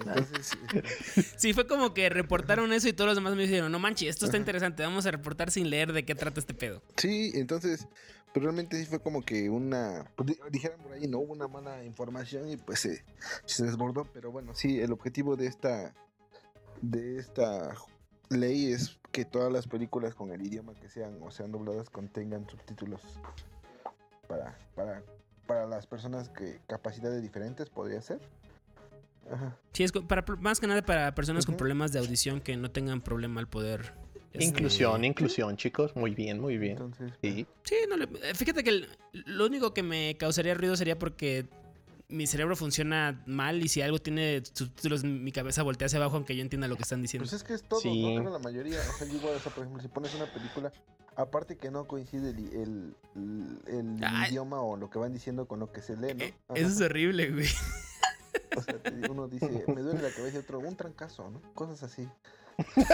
Entonces, eh, (laughs) Sí, fue como que reportaron eso y todos los demás me dijeron, no manches, esto está interesante, vamos a reportar sin leer de qué trata este pedo. Sí, entonces, pero realmente sí fue como que una, pues, di- dijeran por ahí, no hubo una mala información y pues se desbordó, pero bueno, sí, el objetivo de esta, de esta ley es que todas las películas con el idioma que sean o sean dobladas contengan subtítulos para, para, para las personas que capacidades diferentes podría ser. Ajá. Sí, es para, más que nada para personas con problemas de audición que no tengan problema al poder. este, Inclusión, inclusión, chicos. Muy bien, muy bien. Entonces, Sí. Sí, no le- eh, fíjate que el- lo único que me causaría ruido sería porque mi cerebro funciona mal y si algo tiene subtítulos mi cabeza voltea hacia abajo aunque yo entienda lo que están diciendo. Pues es que es todo, Sí. ¿no? Creo la mayoría. O sea, yo igual, o sea, por ejemplo, si pones una película, aparte que no coincide el, el, idioma o lo que van diciendo con lo que se lee, ¿no? Eh, Ajá. Eso es horrible, güey. O sea, te- uno dice, me duele la cabeza y otro, un trancazo, ¿no? Cosas así. (laughs)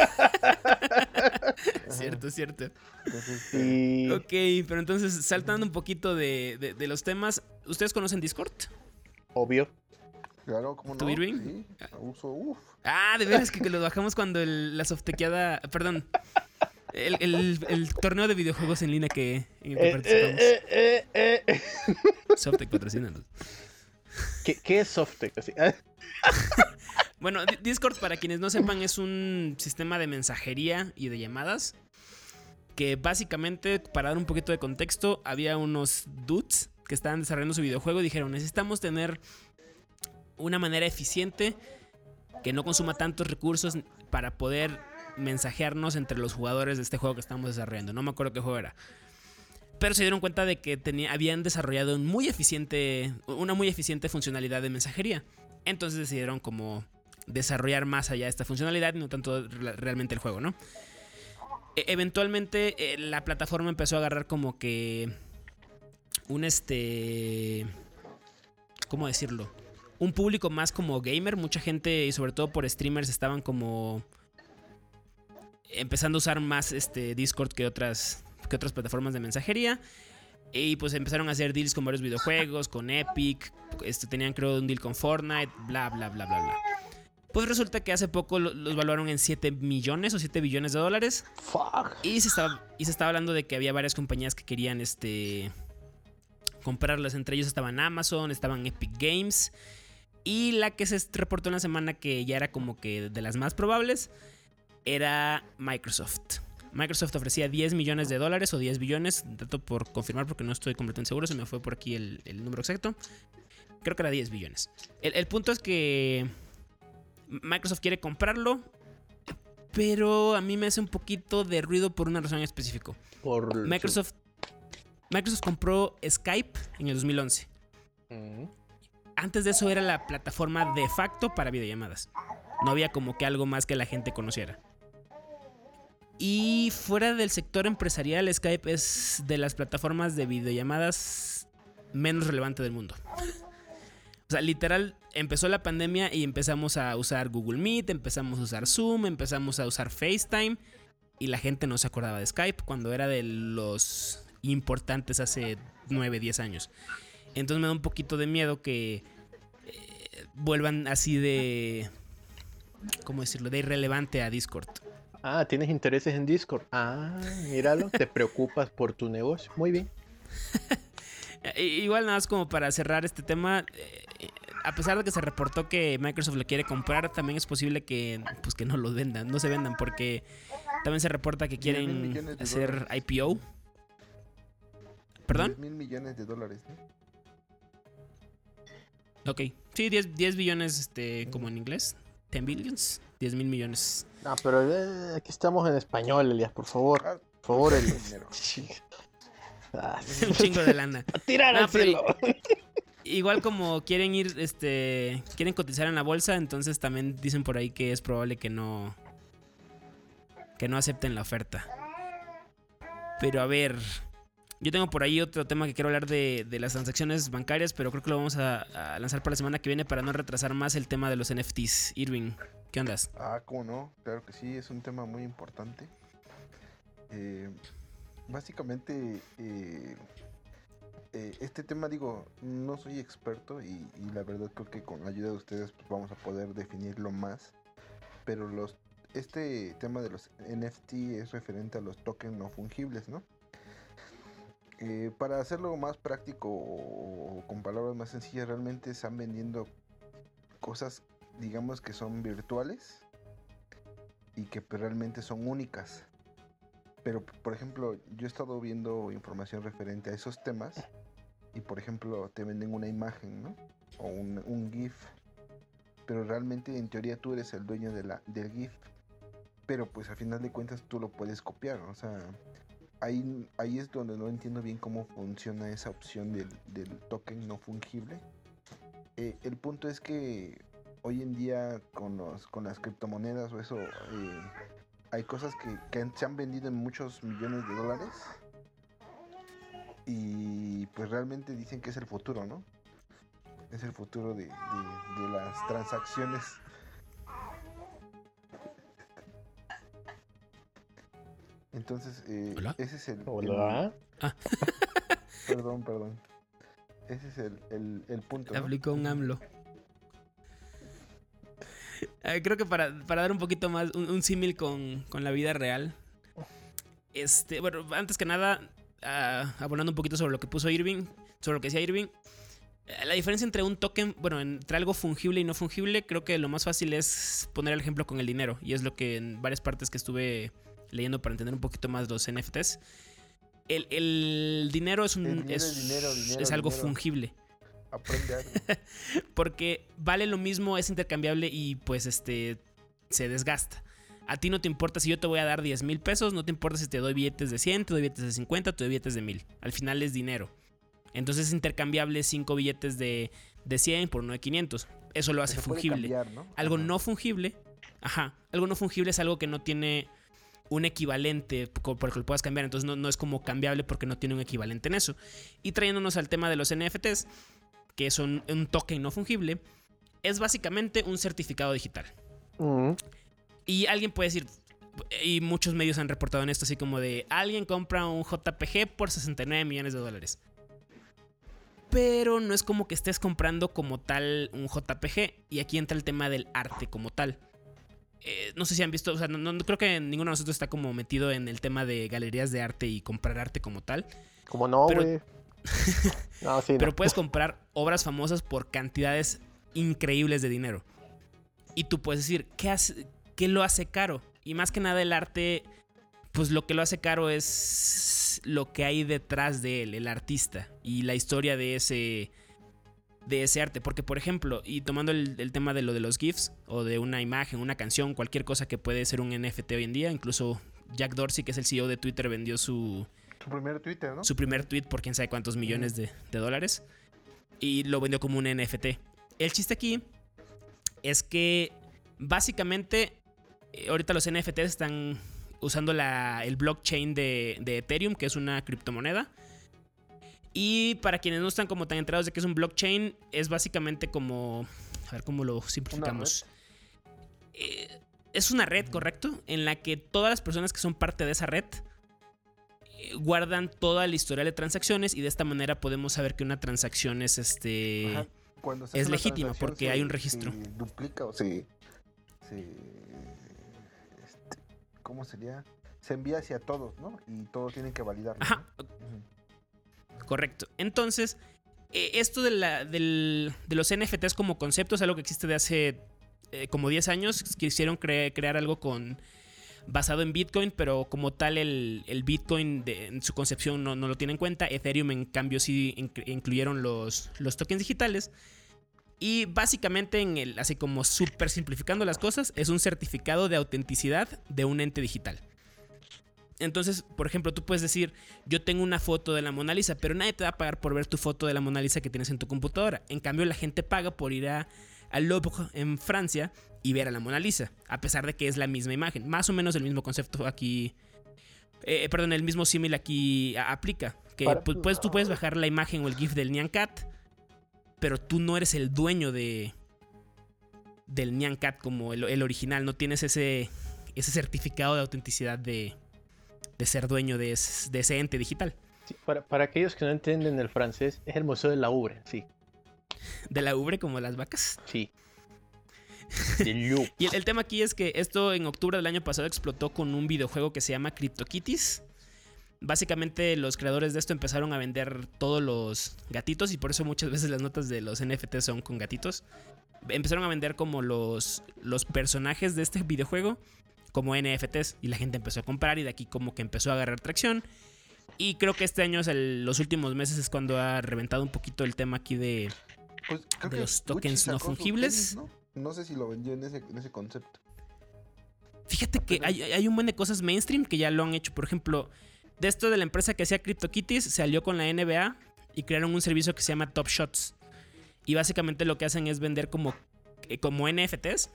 cierto, cierto. Entonces, Y Ok, pero entonces, saltando un poquito de, de- de los temas, ¿ustedes conocen Discord? obvio. claro, ¿cómo ¿Tú, no? Irving? Sí, uso, uff. Ah, de veras que, que lo bajamos cuando el- la softequeada. Perdón. El, el- el torneo de videojuegos en línea que, en el que Eh, participamos. eh, eh, eh, eh. Softec patrocínanos. ¿Qué, qué es Softec? (laughs) Bueno, Di- Discord, para quienes no sepan, es un sistema de mensajería y de llamadas. Que básicamente, para dar un poquito de contexto, había unos dudes que estaban desarrollando su videojuego y dijeron: Necesitamos tener una manera eficiente que no consuma tantos recursos para poder mensajearnos entre los jugadores de este juego que estamos desarrollando. No me acuerdo qué juego era. Pero se dieron cuenta de que tenía- habían desarrollado un muy eficiente, una muy eficiente funcionalidad de mensajería. Entonces decidieron como desarrollar más allá esta funcionalidad no tanto re- realmente el juego, ¿no? E- eventualmente eh, la plataforma empezó a agarrar como que un este... ¿Cómo decirlo? Un público más como gamer. Mucha gente y sobre todo por streamers estaban como empezando a usar más este Discord que otras, que otras plataformas de mensajería. Y pues empezaron a hacer deals con varios videojuegos, con Epic, este, tenían creo un deal con Fortnite, bla, bla, bla, bla, bla. Pues resulta que hace poco lo- los valuaron en 7 millones o 7 billones de dólares. fuck. Y se estaba, y se estaba hablando de que había varias compañías que querían este comprarlas. Entre ellos estaban Amazon, estaban Epic Games. Y la que se reportó en la semana que ya era como que de las más probables era Microsoft. Microsoft ofrecía 10 millones de dólares o 10 billones. Dato por confirmar porque no estoy completamente seguro. Se me fue por aquí el, el número exacto. Creo que era 10 billones. El, el punto es que Microsoft quiere comprarlo. Pero a mí me hace un poquito de ruido por una razón. Por Microsoft, Microsoft compró Skype en el 2011. Mm. Antes de eso era la plataforma de facto para videollamadas. No había como que algo más que la gente conociera. Y fuera del sector empresarial, Skype es de las plataformas de videollamadas menos relevante del mundo. O sea, literal, empezó la pandemia y empezamos a usar Google Meet, empezamos a usar Zoom, empezamos a usar FaceTime y la gente no se acordaba de Skype cuando era de los importantes hace 9, 10 años. Entonces me da un poquito de miedo que eh, vuelvan así de... ¿Cómo decirlo? De irrelevante a Discord. Ah, tienes intereses en Discord. Ah, míralo, te preocupas por tu negocio. Muy bien. (laughs) Igual nada más como para cerrar este tema, eh, a pesar de que se reportó que Microsoft lo quiere comprar, también es posible que pues que no lo vendan, no se vendan porque también se reporta que 10 mil quieren hacer dólares. IPO. ¿Perdón? 10 mil millones de dólares, ¿no? Ok. Sí, 10, 10 billones este como en inglés. 10 billions. 10 mil millones. No, pero eh, aquí estamos en español, Elias, por favor. Ah, Por favor, mucho Elias. dinero. (laughs) Ah, (laughs) Un chingo de lana. (laughs) a tirar No, al pero- cielo. Igual como quieren ir, este, quieren cotizar en la bolsa, entonces también dicen por ahí que es probable que no, que no acepten la oferta. Pero a ver, yo tengo por ahí otro tema que quiero hablar de, las transacciones bancarias, pero creo que lo vamos a, lanzar para la semana que viene para no retrasar más el tema de los NFTs. Irving, ¿qué andas? Ah, cómo no, claro que sí, es un tema muy importante. Eh, básicamente, eh, eh, este tema, digo, no soy experto y, y la verdad creo que con la ayuda de ustedes pues, vamos a poder definirlo más. Pero los, este tema de los NFT es referente a los tokens no fungibles, ¿no? Eh, para hacerlo más práctico o, con palabras más sencillas, realmente están vendiendo cosas, digamos que son virtuales y que pues, realmente son únicas. Pero, por ejemplo, yo he estado viendo información referente a esos temas y, por ejemplo, te venden una imagen, ¿no? O un, un GIF. Pero realmente, en teoría, tú eres el dueño de la, del GIF. Pero, pues, a final de cuentas, tú lo puedes copiar. O sea, ahí, es donde no entiendo bien cómo funciona esa opción del, token no fungible. Eh, el punto es que hoy en día con, las criptomonedas o eso, eh, hay cosas que, se han vendido en muchos millones de dólares. Y pues realmente dicen que es el futuro, ¿no? Es el futuro de las transacciones. Entonces, eh, ¿Hola? ese es el... el- Hola. (laughs) perdón, perdón. Ese es el, el, el punto. Te ¿no? aplicó un AMLO. Eh, creo que para, para dar un poquito más, un, un símil con, con la vida real. Este, bueno, antes que nada, ah, abonando un poquito sobre lo que puso Irving, sobre lo que decía Irving. eh, La diferencia entre un token, bueno, entre algo fungible y no fungible, creo que lo más fácil es poner el ejemplo con el dinero. Y es lo que en varias partes que estuve leyendo para entender un poquito más los NFTs. El, el dinero es un. El dinero es, es dinero, dinero, es algo fungible Aprende algo. (laughs) porque vale lo mismo, es intercambiable y pues este se desgasta. A ti no te importa si yo te voy a dar 10 mil pesos, no te importa si te doy billetes de 100, te doy billetes de 50, te doy billetes de 1000. Al final es dinero. Entonces es intercambiable 5 billetes de, de 100 por uno de 500. Eso lo hace fungible. cambiar, ¿no? Algo Ajá. no fungible, ajá, algo no fungible es algo que no tiene un equivalente por el que lo puedas cambiar. Entonces no, no es como cambiable porque no tiene un equivalente en eso. Y trayéndonos al tema de los NFTs, que son un token no fungible, es básicamente un certificado digital. Mm, Y alguien puede decir, y muchos medios han reportado en esto, así como de, alguien compra un JPG por 69 millones de dólares. Pero no es como que estés comprando como tal un JPG. Y aquí entra el tema del arte como tal. Eh, no sé si han visto, o sea, no, no- creo que ninguno de nosotros está como metido en el tema de galerías de arte y comprar arte como tal. Como no, Pero- güey. (laughs) no, sí. Pero puedes comprar obras famosas por cantidades increíbles de dinero. Y tú puedes decir, ¿qué, hace- qué lo hace caro? Y más que nada el arte, pues lo que lo hace caro es lo que hay detrás de él, el artista, y la historia de ese, de ese arte. Porque, por ejemplo, y tomando el, el tema de lo de los GIFs, o de una imagen, una canción, cualquier cosa que puede ser un NFT hoy en día, incluso Jack Dorsey, que es el CEO de Twitter, vendió su, Tu primer Twitter, ¿no? su primer tweet por quién sabe cuántos millones de, de dólares. Y lo vendió como un NFT. El chiste aquí es que básicamente eh, ahorita los NFTs están usando la- el blockchain de, de Ethereum, que es una criptomoneda. Y para quienes no están como tan enterados de que es un blockchain, es básicamente como... A ver cómo lo simplificamos. Eh, es una red, correcto, en la que todas las personas que son parte de esa red eh, guardan toda la historial de transacciones y de esta manera podemos saber que una transacción es este Ajá. Cuando es legítima porque hay un registro. Se duplica o se. se este, ¿Cómo sería? Se envía hacia todos, ¿no? Y todos tienen que validarlo. ¿no? Ajá, Ujú. Correcto. Entonces, eh, esto de, los NFTs como concepto es algo que existe de hace eh, como 10 años. Quisieron cre- crear algo con basado en Bitcoin, pero como tal el, Bitcoin en su concepción no, lo tiene en cuenta. Ethereum en cambio sí inc- incluyeron los, los tokens digitales. Y básicamente, en el, así como súper simplificando las cosas, es un certificado de autenticidad de un ente digital. Entonces, por ejemplo, tú puedes decir, yo tengo una foto de la Mona Lisa, pero nadie te va a pagar por ver tu foto de la Mona Lisa que tienes en tu computadora. En cambio, la gente paga por ir a, al Louvre en Francia y ver a la Mona Lisa, a pesar de que es la misma imagen. Más o menos el mismo concepto aquí, eh, perdón, el mismo símil aquí aplica. Que pues, tú puedes bajar la imagen o el GIF del Nyan Cat, pero tú no eres el dueño de del Nyan Cat como el, el original. No tienes ese, ese certificado de autenticidad de, de ser dueño de, es- de ese ente digital. Sí, para, para aquellos que no entienden el francés, es el Museo de la Ubre, sí. De la ubre como las vacas. Sí. (laughs) Y el, el tema aquí es que esto en octubre del año pasado explotó con un videojuego que se llama CryptoKitties. Básicamente los creadores de esto empezaron a vender todos los gatitos y por eso muchas veces las notas de los NFT son con gatitos. Empezaron a vender como los, los personajes de este videojuego como NFTs y la gente empezó a comprar y de aquí como que empezó a agarrar tracción. Y creo que este año, es el- los últimos meses, es cuando ha reventado un poquito el tema aquí de, Pues, creo de que los tokens no fungibles. tenis, ¿no? No sé si lo vendió en ese, en ese concepto. Fíjate que hay, hay un buen de cosas mainstream que ya lo han hecho. Por ejemplo, de esto de la empresa que hacía CryptoKitties, se alió con la NBA y crearon un servicio que se llama Top Shots. Y básicamente lo que hacen es vender como, eh, como NFTs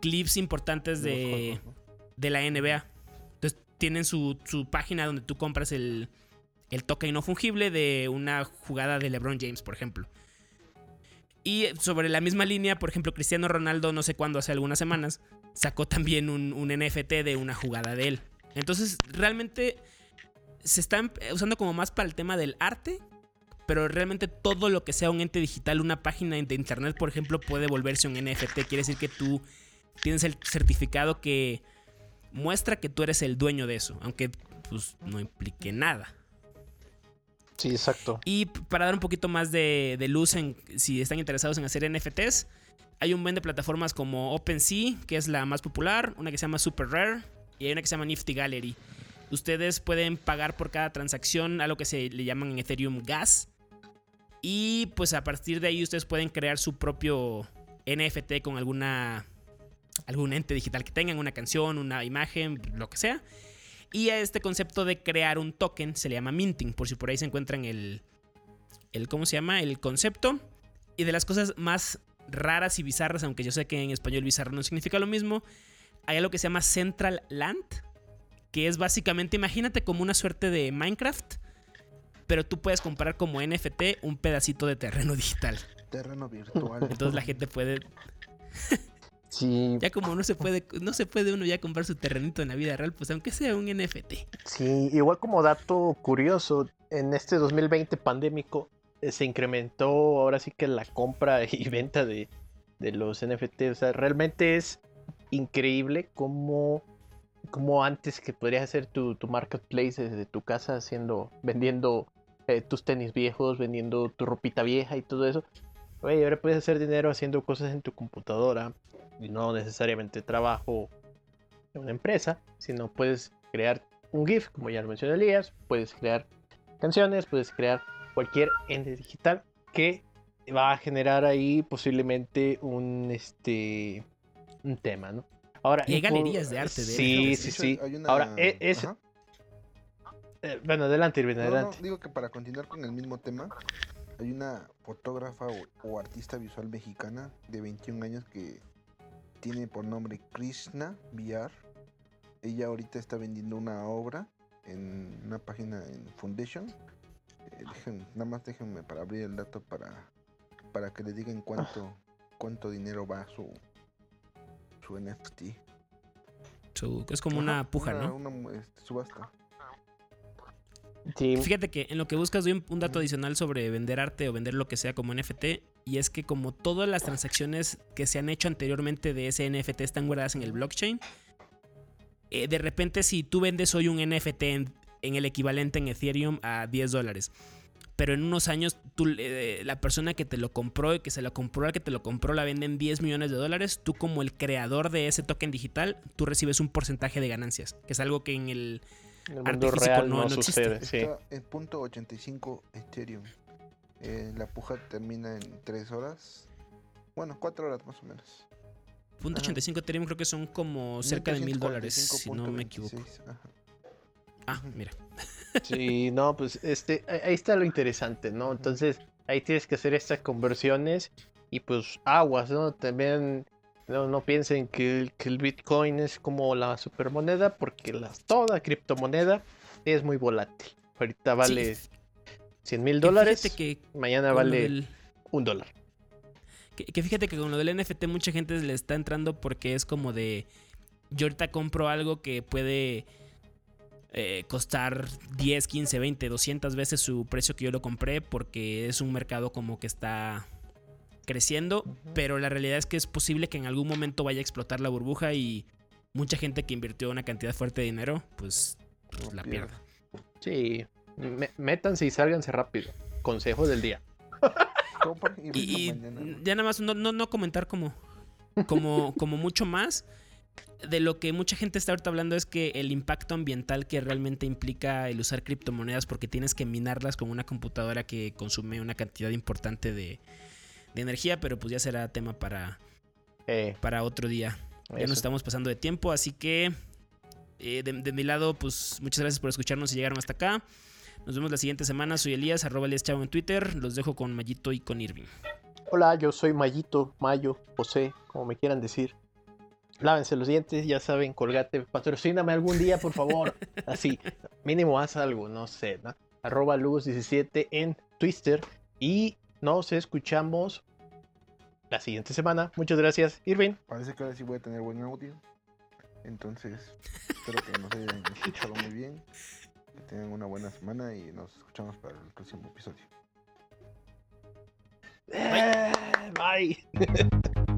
clips importantes de juegos, ¿no? De la NBA. Entonces tienen su, su página donde tú compras el, el token no fungible de una jugada de LeBron James, por ejemplo. Y sobre la misma línea, por ejemplo, Cristiano Ronaldo, no sé cuándo, hace algunas semanas, sacó también un, un NFT de una jugada de él. Entonces, realmente se está usando como más para el tema del arte, pero realmente todo lo que sea un ente digital, una página de internet, por ejemplo, puede volverse un NFT. Quiere decir que tú tienes el certificado que muestra que tú eres el dueño de eso, aunque pues no implique nada. Sí, exacto. Y para dar un poquito más de, luz en si están interesados en hacer NFTs, hay un buen de plataformas como OpenSea, que es la más popular, una que se llama Super Rare y hay una que se llama Nifty Gallery. Ustedes pueden pagar por cada transacción a lo que se le llaman en Ethereum gas. Y pues a partir de ahí ustedes pueden crear su propio NFT con alguna algún ente digital que tengan, una canción, una imagen, lo que sea. Y a este concepto de crear un token se le llama minting, por si por ahí se encuentran el, el ¿cómo se llama? El concepto. Y de las cosas más raras y bizarras, aunque yo sé que en español bizarro no significa lo mismo, hay algo que se llama Central Land, que es básicamente, imagínate como una suerte de Minecraft, pero tú puedes comprar como NFT un pedacito de terreno (laughs) digital. Terreno virtual. Entonces la gente puede... (laughs) Sí. Ya como no se puede, no se puede uno ya comprar su terrenito en la vida real, pues aunque sea un NFT. Sí, igual como dato curioso, en este 2020 pandémico eh, se incrementó ahora sí que la compra (laughs) y venta de, los NFT. O sea, realmente es increíble cómo, cómo antes que podrías hacer tu, marketplace desde tu casa haciendo, vendiendo eh, tus tenis viejos, vendiendo tu ropita vieja y todo eso. Oye, ahora puedes hacer dinero haciendo cosas en tu computadora, y no necesariamente trabajo en una empresa, sino puedes crear un GIF, como ya lo mencioné Elías, puedes crear canciones, puedes crear cualquier ente digital que va a generar ahí posiblemente un este un tema, ¿no? Ahora, y hay galerías de arte de Sí, sí, sí. Ahora, e, es, eh, bueno, adelante, Irving, adelante. digo que para continuar con el mismo tema, hay una fotógrafa o, artista visual mexicana de 21 años que tiene por nombre Krishna VR. Ella ahorita está vendiendo una obra en una página en Foundation. Eh, nada más déjenme para abrir el dato para, para que le digan cuánto, cuánto dinero va su, su NFT. es como una puja, ¿no? Una este, subasta. Fíjate que en lo que buscas doy un, dato adicional sobre vender arte o vender lo que sea como NFT. Y es que como todas las transacciones que se han hecho anteriormente de ese NFT están guardadas en el blockchain, eh, de repente si tú vendes hoy un NFT en, el equivalente en Ethereum a 10 dólares, pero en unos años eh, la persona que te lo compró y que se lo compró al que te lo compró la venden 10 millones de dólares, tú como el creador de ese token digital, tú recibes un porcentaje de ganancias, que es algo que en el en el mundo real no, sucede. Está en punto 85 Ethereum. Eh, la puja termina en 3 horas. Bueno, 4 horas más o menos. Punto 85 Ethereum creo que son como cerca de mil dólares, si no me equivoco. Ah, mira. Sí, no, pues este, ahí está lo interesante, ¿no? Entonces, ahí tienes que hacer estas conversiones y pues aguas, ¿no? También no, no piensen que el, Bitcoin es como la supermoneda, porque la, toda criptomoneda es muy volátil. Ahorita vale 100 mil dólares, que mañana vale un dólar. Que, fíjate que con lo del NFT mucha gente le está entrando porque es como de, yo ahorita compro algo que puede eh, costar 10, 15, 20, 200 veces su precio que yo lo compré porque es un mercado como que está creciendo, pero la realidad es que es posible que en algún momento vaya a explotar la burbuja y mucha gente que invirtió una cantidad fuerte de dinero, pues, pues la pierda. Sí, métanse y sálganse rápido. Consejo del día. y, ya nada más, no, no, comentar como, como, como mucho más. De lo que mucha gente está ahorita hablando es que el impacto ambiental que realmente implica el usar criptomonedas porque tienes que minarlas con una computadora que consume una cantidad importante de, de energía, pero pues ya será tema para, eh, para otro día. Ya nos estamos pasando de tiempo, así que eh, de, mi lado, pues muchas gracias por escucharnos y llegaron hasta acá. Nos vemos la siguiente semana. Soy Elías, arroba Elías Chavo en Twitter. Los dejo con Mayito y con Irving. Hola, yo soy Mayito, Mayo, José, como me quieran decir. Lávense los dientes, ya saben, colgate, patrocíname algún día, por favor. (laughs) Así, mínimo haz algo, no sé, ¿no? Arroba Lugos17 en Twitter. Y nos escuchamos la siguiente semana. Muchas gracias, Irving. Parece que ahora sí voy a tener buen audio. Entonces, espero que nos hayan escuchado muy bien. Que tengan una buena semana y nos escuchamos para el próximo episodio. Eh, bye. (laughs)